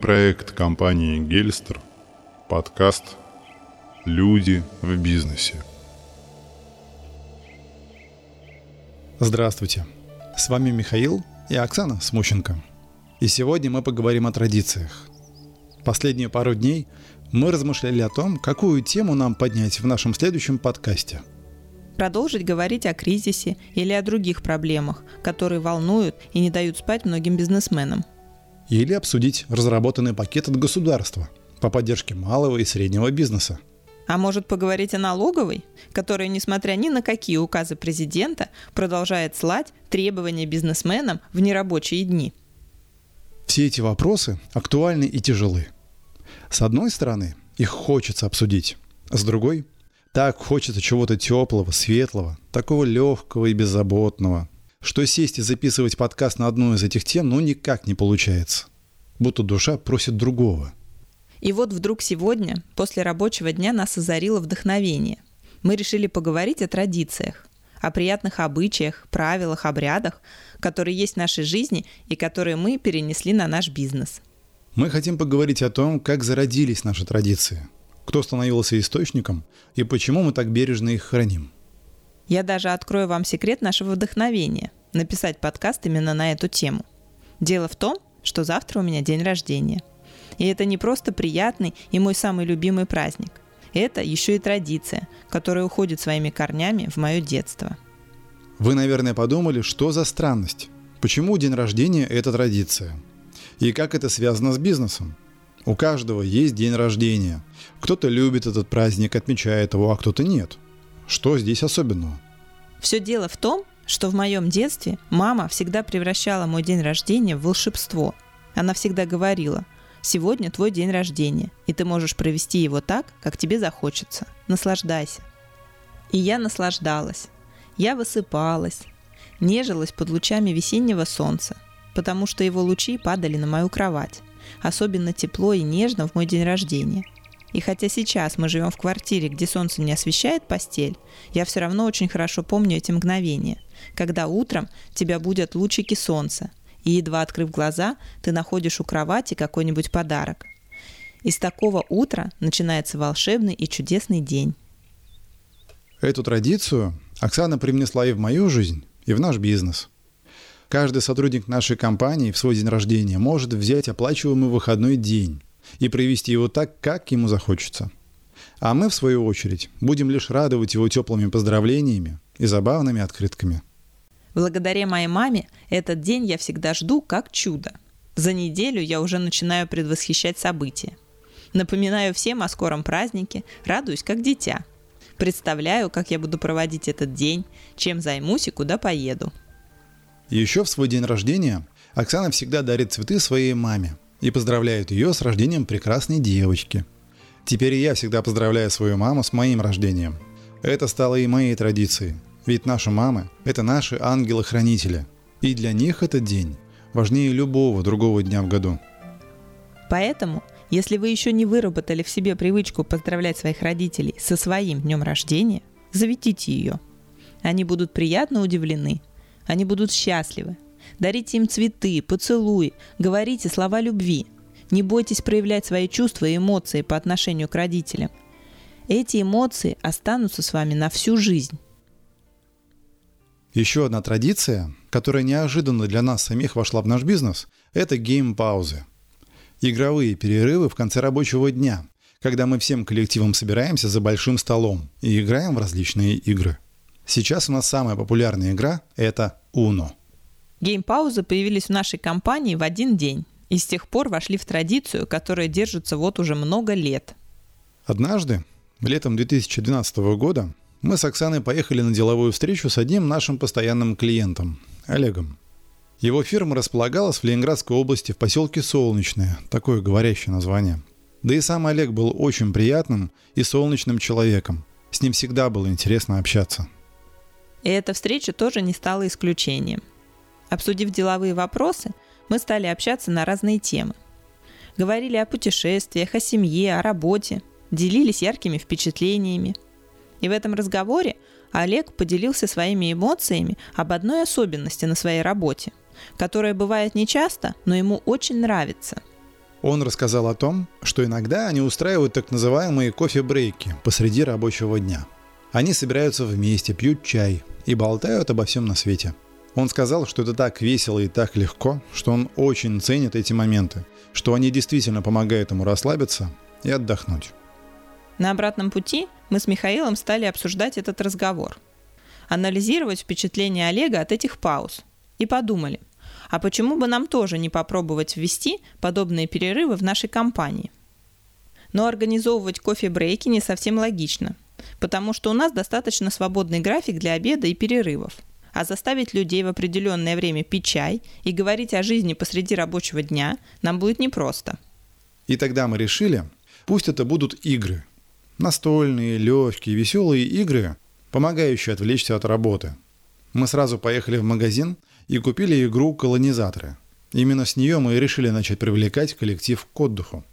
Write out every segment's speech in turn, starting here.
Проект компании «Гельстер», подкаст «Люди в бизнесе». Здравствуйте, с вами Михаил и Оксана Смущенко. И сегодня мы поговорим о традициях. Последние пару дней мы размышляли о том, какую тему нам поднять в нашем следующем подкасте. Продолжить говорить о кризисе или о других проблемах, которые волнуют и не дают спать многим бизнесменам – или обсудить разработанный пакет от государства по поддержке малого и среднего бизнеса. А может поговорить о налоговой, которая, несмотря ни на какие указы президента, продолжает слать требования бизнесменам в нерабочие дни? Все эти вопросы актуальны и тяжелы. С одной стороны, их хочется обсудить, с другой – так хочется чего-то теплого, светлого, такого легкого и беззаботного, что сесть и записывать подкаст на одну из этих тем, ну, никак не получается. Будто душа просит другого. И вот вдруг сегодня, после рабочего дня, нас озарило вдохновение. Мы решили поговорить о традициях, о приятных обычаях, правилах, обрядах, которые есть в нашей жизни и которые мы перенесли на наш бизнес. Мы хотим поговорить о том, как зародились наши традиции, кто становился источником и почему мы так бережно их храним – я даже открою вам секрет нашего вдохновения – написать подкаст именно на эту тему. Дело в том, что завтра у меня день рождения. И это не просто приятный и мой самый любимый праздник. Это еще и традиция, которая уходит своими корнями в мое детство. Вы, наверное, подумали, что за странность? Почему день рождения – это традиция? И как это связано с бизнесом? У каждого есть день рождения. Кто-то любит этот праздник, отмечает его, а кто-то нет – что здесь особенного? Все дело в том, что в моем детстве мама всегда превращала мой день рождения в волшебство. Она всегда говорила, сегодня твой день рождения, и ты можешь провести его так, как тебе захочется. Наслаждайся. И я наслаждалась. Я высыпалась, нежилась под лучами весеннего солнца, потому что его лучи падали на мою кровать. Особенно тепло и нежно в мой день рождения – и хотя сейчас мы живем в квартире, где солнце не освещает постель, я все равно очень хорошо помню эти мгновения, когда утром тебя будут лучики солнца, и едва открыв глаза, ты находишь у кровати какой-нибудь подарок. Из такого утра начинается волшебный и чудесный день. Эту традицию Оксана привнесла и в мою жизнь, и в наш бизнес. Каждый сотрудник нашей компании в свой день рождения может взять оплачиваемый выходной день и провести его так, как ему захочется. А мы, в свою очередь, будем лишь радовать его теплыми поздравлениями и забавными открытками. Благодаря моей маме этот день я всегда жду как чудо. За неделю я уже начинаю предвосхищать события. Напоминаю всем о скором празднике, радуюсь как дитя. Представляю, как я буду проводить этот день, чем займусь и куда поеду. Еще в свой день рождения Оксана всегда дарит цветы своей маме – и поздравляют ее с рождением прекрасной девочки. Теперь я всегда поздравляю свою маму с моим рождением. Это стало и моей традицией. Ведь наши мамы – это наши ангелы-хранители. И для них этот день важнее любого другого дня в году. Поэтому, если вы еще не выработали в себе привычку поздравлять своих родителей со своим днем рождения, заведите ее. Они будут приятно удивлены, они будут счастливы, Дарите им цветы, поцелуи, говорите слова любви. Не бойтесь проявлять свои чувства и эмоции по отношению к родителям. Эти эмоции останутся с вами на всю жизнь. Еще одна традиция, которая неожиданно для нас самих вошла в наш бизнес, это гейм-паузы. Игровые перерывы в конце рабочего дня, когда мы всем коллективом собираемся за большим столом и играем в различные игры. Сейчас у нас самая популярная игра – это Uno. Геймпаузы появились в нашей компании в один день и с тех пор вошли в традицию, которая держится вот уже много лет. Однажды, летом 2012 года, мы с Оксаной поехали на деловую встречу с одним нашим постоянным клиентом, Олегом. Его фирма располагалась в Ленинградской области в поселке Солнечное, такое говорящее название. Да и сам Олег был очень приятным и солнечным человеком. С ним всегда было интересно общаться. И эта встреча тоже не стала исключением – Обсудив деловые вопросы, мы стали общаться на разные темы. Говорили о путешествиях, о семье, о работе, делились яркими впечатлениями. И в этом разговоре Олег поделился своими эмоциями об одной особенности на своей работе, которая бывает нечасто, но ему очень нравится. Он рассказал о том, что иногда они устраивают так называемые кофе-брейки посреди рабочего дня. Они собираются вместе, пьют чай и болтают обо всем на свете. Он сказал, что это так весело и так легко, что он очень ценит эти моменты, что они действительно помогают ему расслабиться и отдохнуть. На обратном пути мы с Михаилом стали обсуждать этот разговор. Анализировать впечатления Олега от этих пауз. И подумали, а почему бы нам тоже не попробовать ввести подобные перерывы в нашей компании? Но организовывать кофе-брейки не совсем логично, потому что у нас достаточно свободный график для обеда и перерывов. А заставить людей в определенное время пить чай и говорить о жизни посреди рабочего дня нам будет непросто. И тогда мы решили, пусть это будут игры. Настольные, легкие, веселые игры, помогающие отвлечься от работы. Мы сразу поехали в магазин и купили игру «Колонизаторы». Именно с нее мы и решили начать привлекать коллектив к отдыху.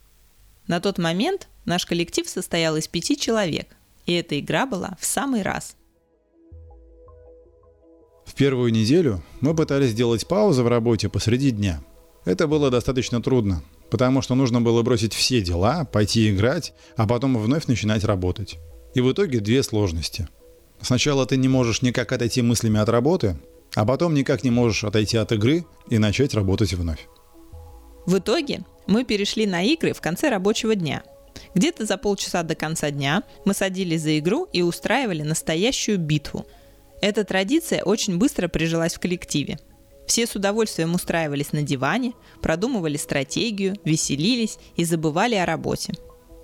На тот момент наш коллектив состоял из пяти человек, и эта игра была в самый раз. Первую неделю мы пытались сделать паузы в работе посреди дня. Это было достаточно трудно, потому что нужно было бросить все дела, пойти играть, а потом вновь начинать работать. И в итоге две сложности. Сначала ты не можешь никак отойти мыслями от работы, а потом никак не можешь отойти от игры и начать работать вновь. В итоге мы перешли на игры в конце рабочего дня. Где-то за полчаса до конца дня мы садились за игру и устраивали настоящую битву. Эта традиция очень быстро прижилась в коллективе. Все с удовольствием устраивались на диване, продумывали стратегию, веселились и забывали о работе.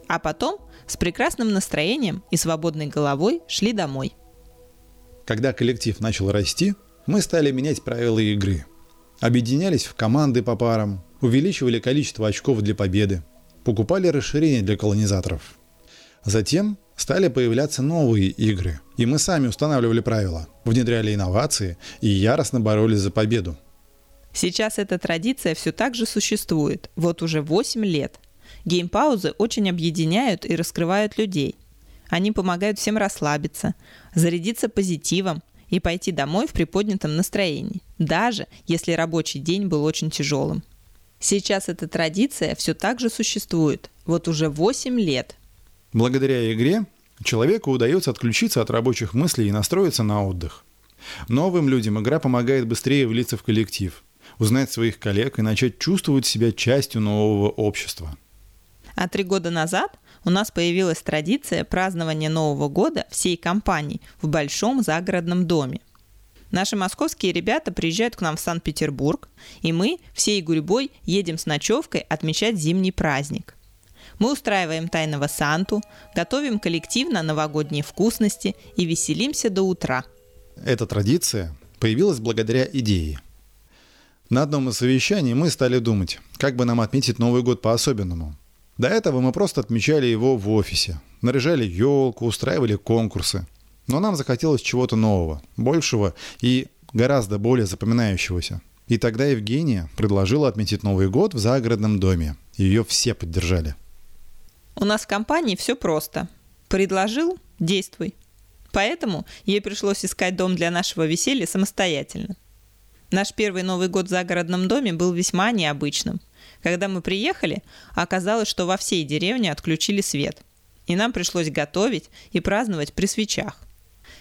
А потом с прекрасным настроением и свободной головой шли домой. Когда коллектив начал расти, мы стали менять правила игры. Объединялись в команды по парам, увеличивали количество очков для победы, покупали расширения для колонизаторов. Затем стали появляться новые игры, и мы сами устанавливали правила, внедряли инновации и яростно боролись за победу. Сейчас эта традиция все так же существует, вот уже 8 лет. Геймпаузы очень объединяют и раскрывают людей. Они помогают всем расслабиться, зарядиться позитивом и пойти домой в приподнятом настроении, даже если рабочий день был очень тяжелым. Сейчас эта традиция все так же существует, вот уже 8 лет. Благодаря игре человеку удается отключиться от рабочих мыслей и настроиться на отдых. Новым людям игра помогает быстрее влиться в коллектив, узнать своих коллег и начать чувствовать себя частью нового общества. А три года назад у нас появилась традиция празднования Нового года всей компании в большом загородном доме. Наши московские ребята приезжают к нам в Санкт-Петербург, и мы всей гурьбой едем с ночевкой отмечать зимний праздник. Мы устраиваем тайного Санту, готовим коллективно новогодние вкусности и веселимся до утра. Эта традиция появилась благодаря идее. На одном из совещаний мы стали думать, как бы нам отметить Новый год по-особенному – до этого мы просто отмечали его в офисе, наряжали елку, устраивали конкурсы. Но нам захотелось чего-то нового, большего и гораздо более запоминающегося. И тогда Евгения предложила отметить Новый год в загородном доме. Ее все поддержали. У нас в компании все просто. Предложил – действуй. Поэтому ей пришлось искать дом для нашего веселья самостоятельно. Наш первый Новый год в загородном доме был весьма необычным – когда мы приехали, оказалось, что во всей деревне отключили свет. И нам пришлось готовить и праздновать при свечах.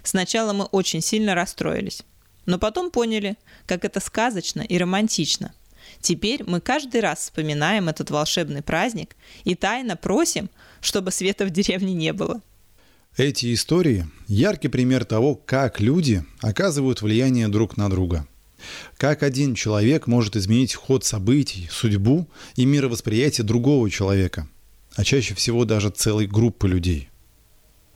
Сначала мы очень сильно расстроились. Но потом поняли, как это сказочно и романтично. Теперь мы каждый раз вспоминаем этот волшебный праздник и тайно просим, чтобы света в деревне не было. Эти истории – яркий пример того, как люди оказывают влияние друг на друга. Как один человек может изменить ход событий, судьбу и мировосприятие другого человека, а чаще всего даже целой группы людей.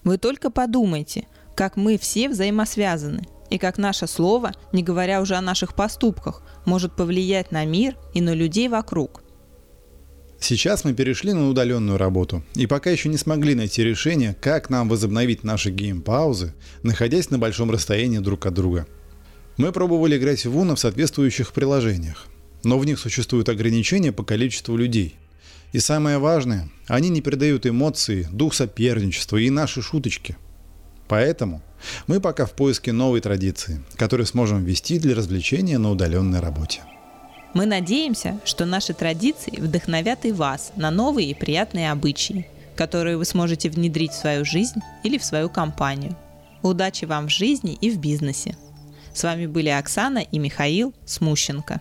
Вы только подумайте, как мы все взаимосвязаны, и как наше слово, не говоря уже о наших поступках, может повлиять на мир и на людей вокруг. Сейчас мы перешли на удаленную работу и пока еще не смогли найти решение, как нам возобновить наши гейм-паузы, находясь на большом расстоянии друг от друга – мы пробовали играть в Uno в соответствующих приложениях, но в них существуют ограничения по количеству людей. И самое важное, они не передают эмоции, дух соперничества и наши шуточки. Поэтому мы пока в поиске новой традиции, которую сможем ввести для развлечения на удаленной работе. Мы надеемся, что наши традиции вдохновят и вас на новые и приятные обычаи, которые вы сможете внедрить в свою жизнь или в свою компанию. Удачи вам в жизни и в бизнесе. С вами были Оксана и Михаил Смущенко.